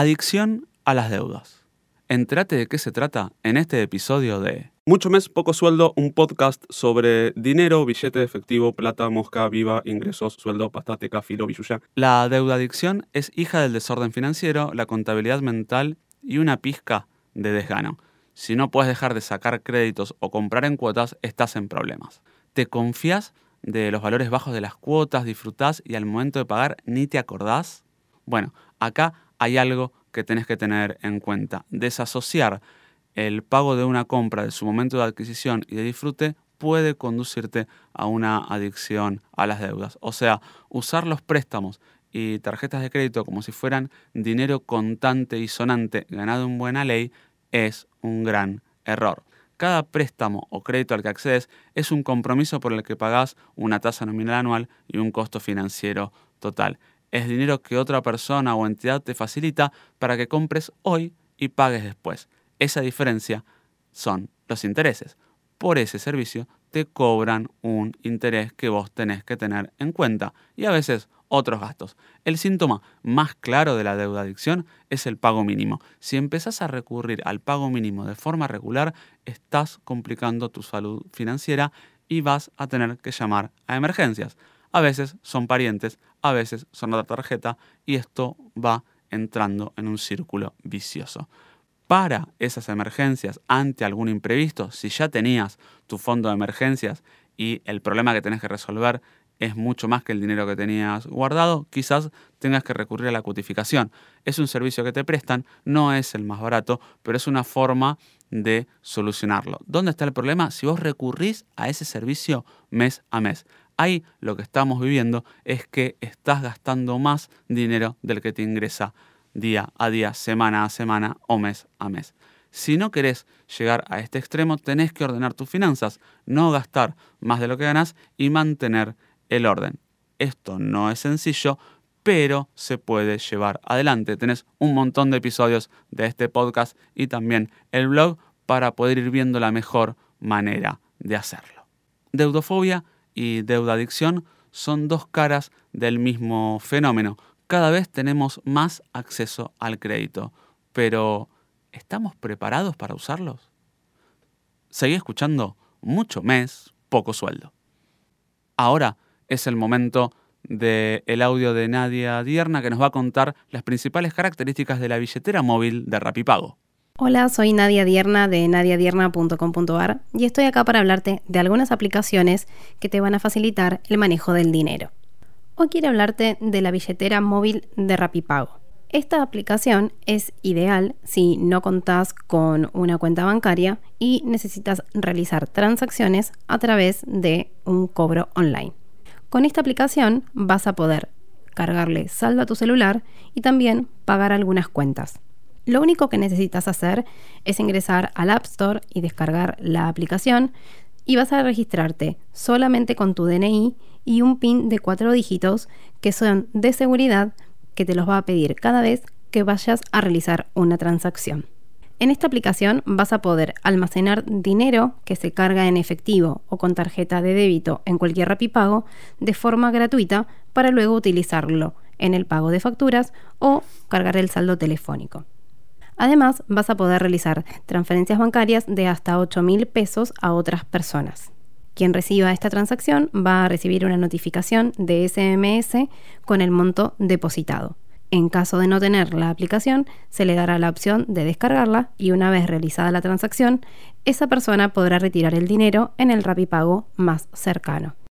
Adicción a las deudas. Entrate de qué se trata en este episodio de Mucho mes, poco sueldo, un podcast sobre dinero, billete de efectivo, plata, mosca, viva, ingresos, sueldo, pastateca, filo, billuya. La deuda adicción es hija del desorden financiero, la contabilidad mental y una pizca de desgano. Si no puedes dejar de sacar créditos o comprar en cuotas, estás en problemas. ¿Te confías de los valores bajos de las cuotas, disfrutás y al momento de pagar ni te acordás? Bueno, acá hay algo que tenés que tener en cuenta. Desasociar el pago de una compra de su momento de adquisición y de disfrute puede conducirte a una adicción a las deudas. O sea, usar los préstamos y tarjetas de crédito como si fueran dinero contante y sonante ganado en buena ley es un gran error. Cada préstamo o crédito al que accedes es un compromiso por el que pagás una tasa nominal anual y un costo financiero total es dinero que otra persona o entidad te facilita para que compres hoy y pagues después. Esa diferencia son los intereses. Por ese servicio te cobran un interés que vos tenés que tener en cuenta y a veces otros gastos. El síntoma más claro de la deuda adicción es el pago mínimo. Si empezás a recurrir al pago mínimo de forma regular, estás complicando tu salud financiera y vas a tener que llamar a emergencias. A veces son parientes, a veces son otra tarjeta y esto va entrando en un círculo vicioso. Para esas emergencias, ante algún imprevisto, si ya tenías tu fondo de emergencias y el problema que tenés que resolver es mucho más que el dinero que tenías guardado, quizás tengas que recurrir a la cutificación. Es un servicio que te prestan, no es el más barato, pero es una forma de solucionarlo. ¿Dónde está el problema? Si vos recurrís a ese servicio mes a mes ahí lo que estamos viviendo es que estás gastando más dinero del que te ingresa día a día, semana a semana o mes a mes. Si no querés llegar a este extremo, tenés que ordenar tus finanzas, no gastar más de lo que ganas y mantener el orden. Esto no es sencillo, pero se puede llevar adelante. Tenés un montón de episodios de este podcast y también el blog para poder ir viendo la mejor manera de hacerlo. Deudofobia y deuda adicción son dos caras del mismo fenómeno. Cada vez tenemos más acceso al crédito, pero ¿estamos preparados para usarlos? Seguí escuchando mucho mes, poco sueldo. Ahora es el momento del el audio de Nadia Dierna que nos va a contar las principales características de la billetera móvil de Rapipago. Hola, soy Nadia Dierna de nadiadierna.com.ar y estoy acá para hablarte de algunas aplicaciones que te van a facilitar el manejo del dinero. Hoy quiero hablarte de la billetera móvil de Rapipago. Esta aplicación es ideal si no contás con una cuenta bancaria y necesitas realizar transacciones a través de un cobro online. Con esta aplicación vas a poder cargarle saldo a tu celular y también pagar algunas cuentas. Lo único que necesitas hacer es ingresar al App Store y descargar la aplicación y vas a registrarte solamente con tu DNI y un PIN de cuatro dígitos que son de seguridad que te los va a pedir cada vez que vayas a realizar una transacción. En esta aplicación vas a poder almacenar dinero que se carga en efectivo o con tarjeta de débito en cualquier rapipago de forma gratuita para luego utilizarlo en el pago de facturas o cargar el saldo telefónico. Además, vas a poder realizar transferencias bancarias de hasta 8 mil pesos a otras personas. Quien reciba esta transacción va a recibir una notificación de SMS con el monto depositado. En caso de no tener la aplicación, se le dará la opción de descargarla y una vez realizada la transacción, esa persona podrá retirar el dinero en el Rapipago más cercano.